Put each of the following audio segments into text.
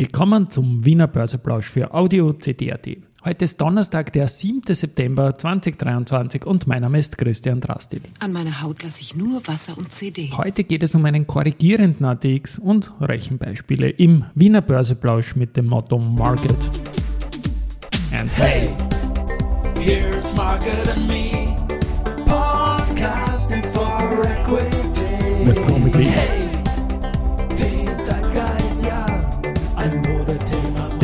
Willkommen zum Wiener Börseplausch für Audio CD.at. Heute ist Donnerstag, der 7. September 2023 und mein Name ist Christian Drastil. An meiner Haut lasse ich nur Wasser und CD. Heute geht es um einen korrigierenden ATX und Rechenbeispiele im Wiener Börseplausch mit dem Motto Market. And hey, here's Market and me, podcasting for equity. With. Hey,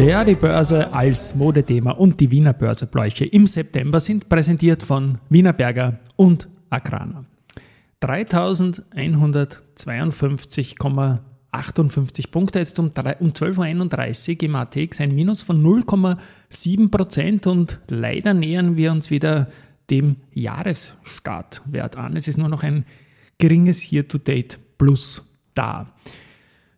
Ja, die Börse als Modethema und die Wiener Börsebläuche im September sind präsentiert von Wiener Berger und Agrana. 3152,58 Punkte, jetzt um, um 12.31 Uhr im ATX, ein Minus von 0,7% und leider nähern wir uns wieder dem Jahresstartwert an. Es ist nur noch ein geringes Year-to-Date Plus da.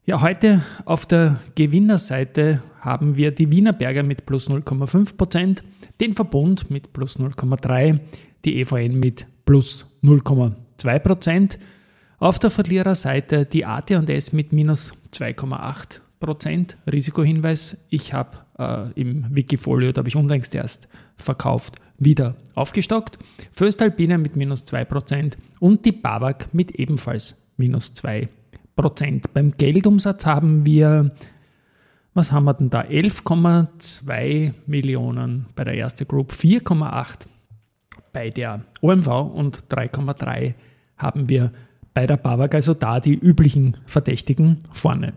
Ja, heute auf der Gewinnerseite haben wir die Wiener Berger mit plus 0,5%, den Verbund mit plus 0,3%, die EVN mit plus 0,2%. Auf der Verliererseite die AT&S mit minus 2,8%. Risikohinweis, ich habe äh, im Wikifolio, da habe ich unlängst erst verkauft, wieder aufgestockt. Föstalpine mit minus 2% und die BAWAG mit ebenfalls minus 2%. Beim Geldumsatz haben wir, was haben wir denn da? 11,2 Millionen bei der ersten Group, 4,8 bei der OMV und 3,3 haben wir bei der BAWAG, also da die üblichen Verdächtigen vorne.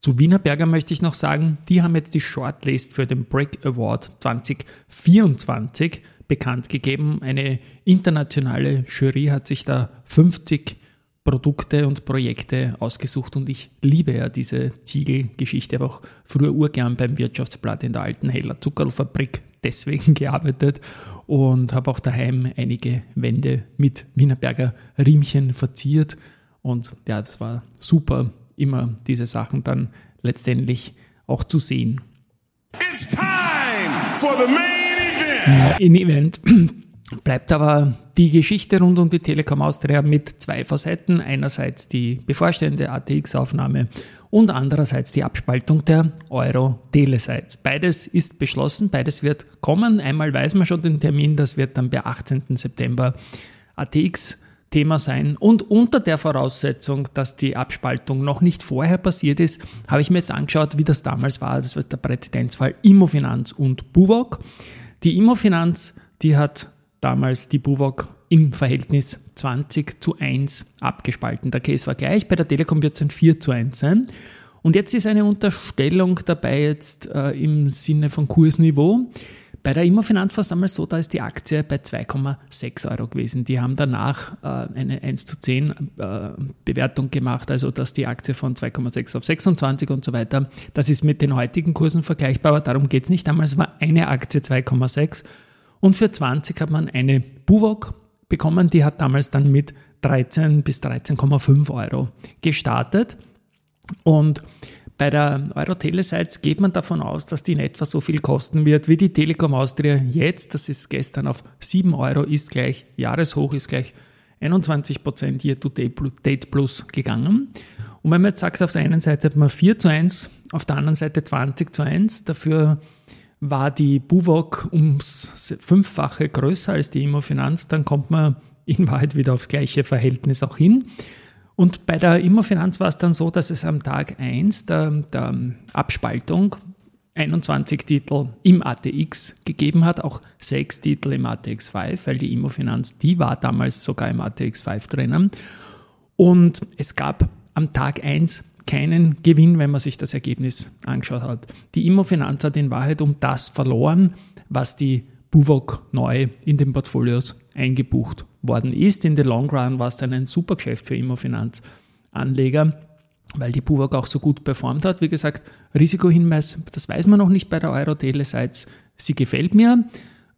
Zu Wienerberger möchte ich noch sagen, die haben jetzt die Shortlist für den Break Award 2024 bekannt gegeben. Eine internationale Jury hat sich da 50 Produkte und Projekte ausgesucht und ich liebe ja diese Ziegelgeschichte. Ich habe auch früher urgern beim Wirtschaftsblatt in der alten Heller Zuckerlfabrik deswegen gearbeitet und habe auch daheim einige Wände mit Wienerberger Riemchen verziert und ja, das war super, immer diese Sachen dann letztendlich auch zu sehen. It's time for the main event. In Event bleibt aber die Geschichte rund um die Telekom Austria mit zwei Facetten. Einerseits die bevorstehende ATX-Aufnahme und andererseits die Abspaltung der Euro-Telesites. Beides ist beschlossen, beides wird kommen. Einmal weiß man schon den Termin, das wird dann bei 18. September ATX Thema sein. Und unter der Voraussetzung, dass die Abspaltung noch nicht vorher passiert ist, habe ich mir jetzt angeschaut, wie das damals war. Das war der Präzedenzfall Immofinanz und Buwok. Die Immofinanz, die hat damals die Buwok im Verhältnis 20 zu 1 abgespalten. Der Case war gleich, bei der Telekom wird es ein 4 zu 1 sein. Und jetzt ist eine Unterstellung dabei jetzt äh, im Sinne von Kursniveau. Bei der Immofinanz war es damals so, da ist die Aktie bei 2,6 Euro gewesen. Die haben danach äh, eine 1 zu 10 äh, Bewertung gemacht, also dass die Aktie von 2,6 auf 26 und so weiter. Das ist mit den heutigen Kursen vergleichbar, aber darum geht es nicht. Damals war eine Aktie 2,6 und für 20 hat man eine Buwok bekommen, die hat damals dann mit 13 bis 13,5 Euro gestartet. Und bei der Euro-Telesites geht man davon aus, dass die in etwa so viel kosten wird wie die Telekom Austria jetzt. Das ist gestern auf 7 Euro, ist gleich Jahreshoch, ist gleich 21% Year-to-Date Plus gegangen. Und wenn man jetzt sagt, auf der einen Seite hat man 4 zu 1, auf der anderen Seite 20 zu 1, dafür war die Buwok ums Fünffache größer als die Immofinanz, dann kommt man in Wahrheit wieder aufs gleiche Verhältnis auch hin. Und bei der Immofinanz war es dann so, dass es am Tag 1 der, der Abspaltung 21 Titel im ATX gegeben hat, auch 6 Titel im ATX 5, weil die Immofinanz, die war damals sogar im ATX 5 drinnen. Und es gab am Tag 1 keinen Gewinn, wenn man sich das Ergebnis angeschaut hat. Die Immofinanz hat in Wahrheit um das verloren, was die Buwok neu in den Portfolios eingebucht worden ist. In the long run war es dann ein super Geschäft für Immofinanzanleger, weil die Buwok auch so gut performt hat. Wie gesagt, Risikohinweis, das weiß man noch nicht bei der Euro-Telesites. Sie gefällt mir.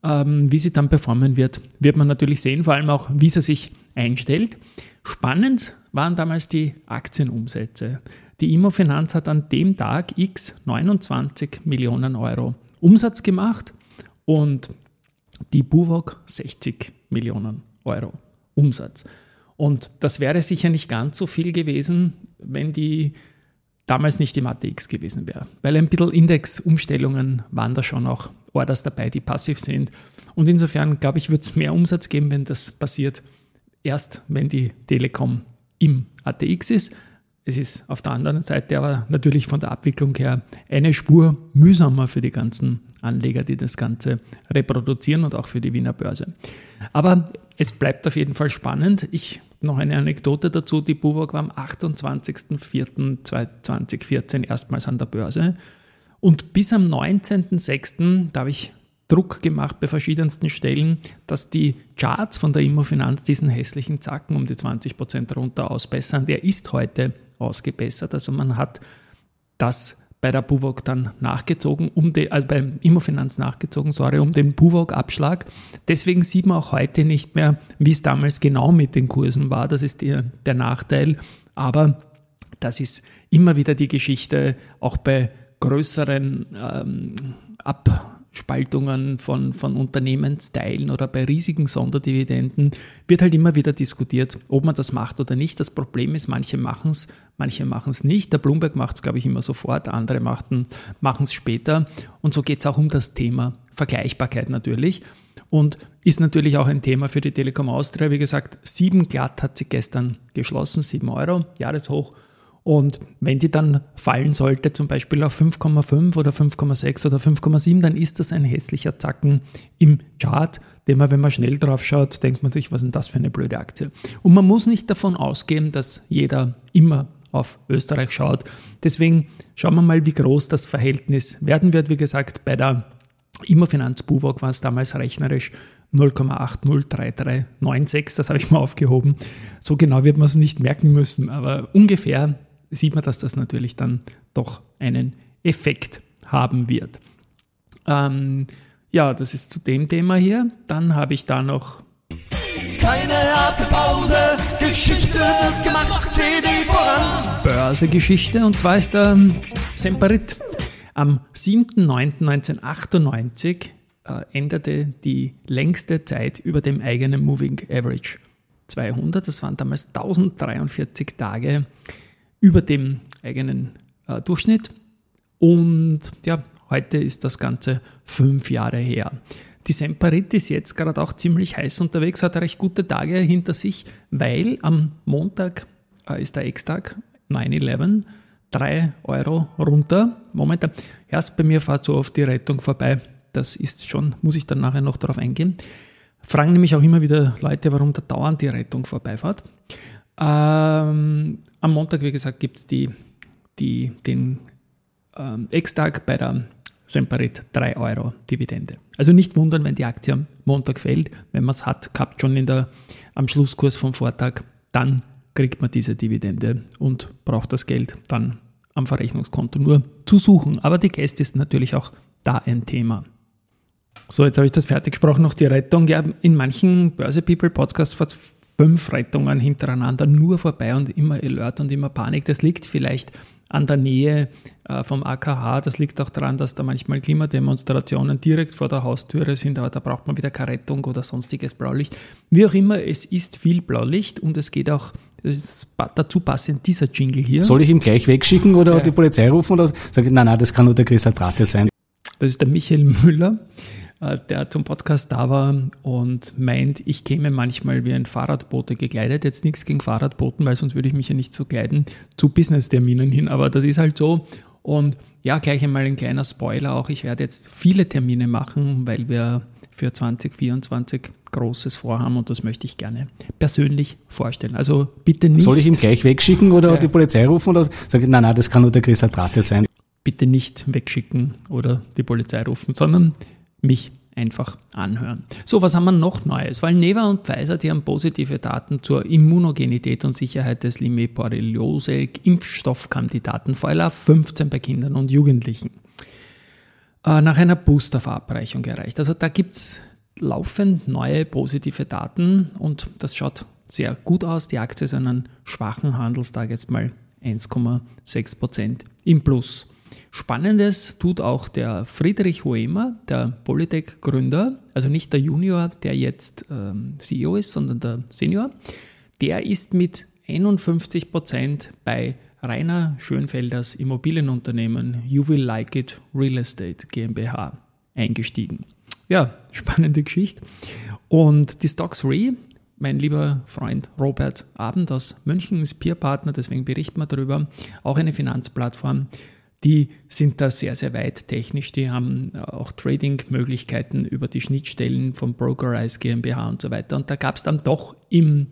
Ähm, wie sie dann performen wird, wird man natürlich sehen, vor allem auch, wie sie sich einstellt. Spannend waren damals die Aktienumsätze. Die Immofinanz hat an dem Tag X 29 Millionen Euro Umsatz gemacht und die Buwok 60 Millionen Euro Umsatz. Und das wäre sicher nicht ganz so viel gewesen, wenn die damals nicht im ATX gewesen wäre. Weil ein bisschen Indexumstellungen waren da schon auch Orders dabei, die passiv sind. Und insofern, glaube ich, wird es mehr Umsatz geben, wenn das passiert, erst wenn die Telekom im ATX ist. Es ist auf der anderen Seite aber natürlich von der Abwicklung her eine Spur mühsamer für die ganzen Anleger, die das Ganze reproduzieren und auch für die Wiener Börse. Aber es bleibt auf jeden Fall spannend. Ich noch eine Anekdote dazu. Die Buwog war am 28.04.2014 erstmals an der Börse. Und bis am 19.06., da habe ich Druck gemacht bei verschiedensten Stellen, dass die Charts von der Immofinanz diesen hässlichen Zacken um die 20% runter ausbessern. Der ist heute ausgebessert. Also man hat das bei der Buwog dann nachgezogen, um die, also beim Immofinanz nachgezogen, sorry, um den Buwog-Abschlag. Deswegen sieht man auch heute nicht mehr, wie es damals genau mit den Kursen war. Das ist der, der Nachteil. Aber das ist immer wieder die Geschichte, auch bei größeren ähm, Ab Spaltungen von, von Unternehmensteilen oder bei riesigen Sonderdividenden wird halt immer wieder diskutiert, ob man das macht oder nicht. Das Problem ist, manche machen es, manche machen es nicht. Der Bloomberg macht es, glaube ich, immer sofort, andere machen es später. Und so geht es auch um das Thema Vergleichbarkeit natürlich. Und ist natürlich auch ein Thema für die Telekom Austria. Wie gesagt, sieben glatt hat sie gestern geschlossen, sieben Euro, Jahreshoch. Und wenn die dann fallen sollte, zum Beispiel auf 5,5 oder 5,6 oder 5,7, dann ist das ein hässlicher Zacken im Chart, den man, wenn man schnell drauf schaut, denkt man sich, was ist denn das für eine blöde Aktie? Und man muss nicht davon ausgehen, dass jeder immer auf Österreich schaut. Deswegen schauen wir mal, wie groß das Verhältnis werden wird. Wie gesagt, bei der Immofinanz Buwog war es damals rechnerisch 0,803396, das habe ich mal aufgehoben. So genau wird man es nicht merken müssen, aber ungefähr sieht man, dass das natürlich dann doch einen Effekt haben wird. Ähm, ja, das ist zu dem Thema hier. Dann habe ich da noch. Keine harte Pause, Geschichte wird gemacht, CD voran. Börsegeschichte und zwar ist der ähm, Semperit. Am 7.9.1998 äh, änderte die längste Zeit über dem eigenen Moving Average 200. Das waren damals 1043 Tage über dem eigenen äh, Durchschnitt. Und ja, heute ist das Ganze fünf Jahre her. Die Semperit ist jetzt gerade auch ziemlich heiß unterwegs, hat recht gute Tage hinter sich, weil am Montag äh, ist der Ex-Tag, 9-11, 3 Euro runter. Momentan, erst bei mir fahrt so oft die Rettung vorbei. Das ist schon, muss ich dann nachher noch darauf eingehen. Fragen nämlich auch immer wieder Leute, warum da dauernd die Rettung vorbeifahrt. Ähm, am Montag, wie gesagt, gibt es die, die, den ähm, Ex-Tag bei der Semperit 3 Euro Dividende. Also nicht wundern, wenn die Aktie am Montag fällt. Wenn man es hat, gehabt schon in der, am Schlusskurs vom Vortag, dann kriegt man diese Dividende und braucht das Geld dann am Verrechnungskonto nur zu suchen. Aber die Gäste ist natürlich auch da ein Thema. So, jetzt habe ich das fertig gesprochen, noch die Rettung. Ja, in manchen Börse People Podcasts fünf Rettungen hintereinander nur vorbei und immer Alert und immer Panik. Das liegt vielleicht an der Nähe äh, vom AKH. Das liegt auch daran, dass da manchmal Klimademonstrationen direkt vor der Haustüre sind, aber da braucht man wieder keine Rettung oder sonstiges Blaulicht. Wie auch immer, es ist viel Blaulicht und es geht auch dazu passend dieser Jingle hier. Soll ich ihn gleich wegschicken oder ja. die Polizei rufen oder sagen, nein, nein, das kann nur der Chris Adraste sein. Das ist der Michael Müller. Äh, der zum Podcast da war und meint, ich käme manchmal wie ein Fahrradbote gekleidet. Jetzt nichts gegen Fahrradboten, weil sonst würde ich mich ja nicht so kleiden, zu Business-Terminen hin, aber das ist halt so. Und ja, gleich einmal ein kleiner Spoiler auch. Ich werde jetzt viele Termine machen, weil wir für 2024 Großes vorhaben und das möchte ich gerne persönlich vorstellen. Also bitte nicht. Soll ich ihn gleich wegschicken oder ja. die Polizei rufen oder sagen, nein, nein, das kann nur der Chris Adraste sein. Bitte nicht wegschicken oder die Polizei rufen, sondern mich einfach anhören. So, was haben wir noch Neues? Weil Neva und Pfizer, die haben positive Daten zur Immunogenität und Sicherheit des Limay-Borreliose-Impfstoffkandidaten VLA 15 bei Kindern und Jugendlichen äh, nach einer Booster-Verabreichung erreicht. Also da gibt es laufend neue positive Daten und das schaut sehr gut aus. Die Aktie ist an einem schwachen Handelstag jetzt mal 1,6% im Plus. Spannendes tut auch der Friedrich Hoemer, der Polytech-Gründer, also nicht der Junior, der jetzt ähm, CEO ist, sondern der Senior. Der ist mit 51 Prozent bei Rainer Schönfelders Immobilienunternehmen You Will Like It Real Estate GmbH eingestiegen. Ja, spannende Geschichte. Und die Stocks Re, mein lieber Freund Robert Abend aus München ist Peerpartner, deswegen berichten wir darüber, auch eine Finanzplattform. Die sind da sehr, sehr weit technisch. Die haben auch Trading-Möglichkeiten über die Schnittstellen von Brokerize GmbH und so weiter. Und da gab es dann doch im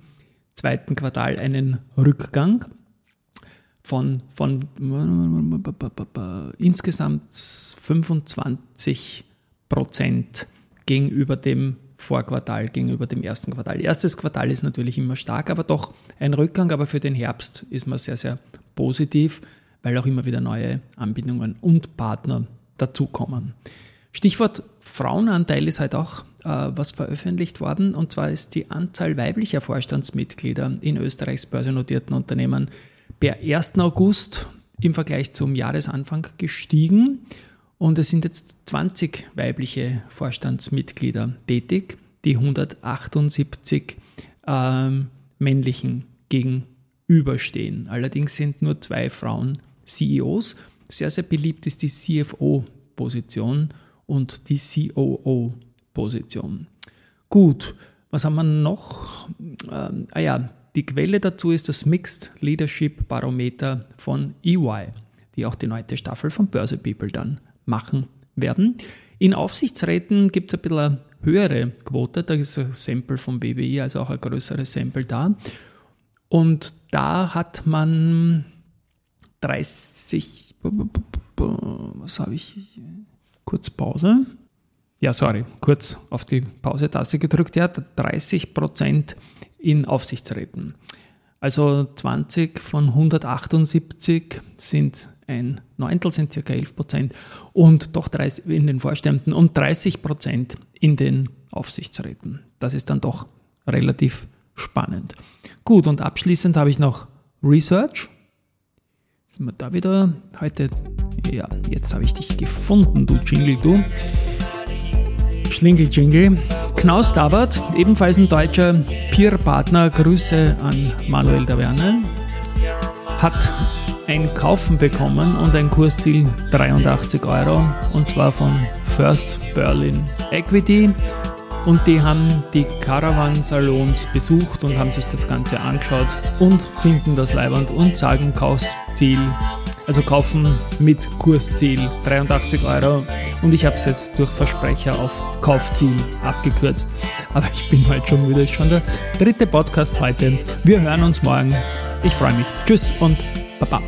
zweiten Quartal einen Rückgang von, von insgesamt 25 Prozent gegenüber dem Vorquartal, gegenüber dem ersten Quartal. Erstes Quartal ist natürlich immer stark, aber doch ein Rückgang. Aber für den Herbst ist man sehr, sehr positiv, weil auch immer wieder neue Anbindungen und Partner dazukommen. Stichwort Frauenanteil ist halt auch äh, was veröffentlicht worden. Und zwar ist die Anzahl weiblicher Vorstandsmitglieder in Österreichs börsennotierten Unternehmen per 1. August im Vergleich zum Jahresanfang gestiegen. Und es sind jetzt 20 weibliche Vorstandsmitglieder tätig, die 178 ähm, männlichen gegenüberstehen. Allerdings sind nur zwei Frauen CEOs. Sehr, sehr beliebt ist die CFO-Position und die COO-Position. Gut, was haben wir noch? Ähm, ah ja, die Quelle dazu ist das Mixed Leadership Barometer von EY, die auch die neunte Staffel von Börse People dann machen werden. In Aufsichtsräten gibt es ein bisschen eine höhere Quote, da ist ein Sample vom BWI, also auch ein größeres Sample da. Und da hat man 30, was habe ich, kurz Pause. Ja, sorry, kurz auf die Pause-Taste gedrückt. Ja, 30 Prozent in Aufsichtsräten. Also 20 von 178 sind ein Neuntel, sind circa 11 Prozent und doch 30 in den Vorständen und 30 Prozent in den Aufsichtsräten. Das ist dann doch relativ spannend. Gut, und abschließend habe ich noch Research. Sind wir da wieder? Heute, ja, jetzt habe ich dich gefunden, du Jingle, du. Schlingel Jingle. Knaus Dabert, ebenfalls ein deutscher Peer-Partner, Grüße an Manuel Daverne, hat ein Kaufen bekommen und ein Kursziel 83 Euro und zwar von First Berlin Equity. Und die haben die Caravan-Salons besucht und haben sich das Ganze angeschaut und finden das leibend und sagen Kaufziel, also kaufen mit Kursziel 83 Euro. Und ich habe es jetzt durch Versprecher auf Kaufziel abgekürzt. Aber ich bin halt schon müde. Ist schon der dritte Podcast heute. Wir hören uns morgen. Ich freue mich. Tschüss und Baba.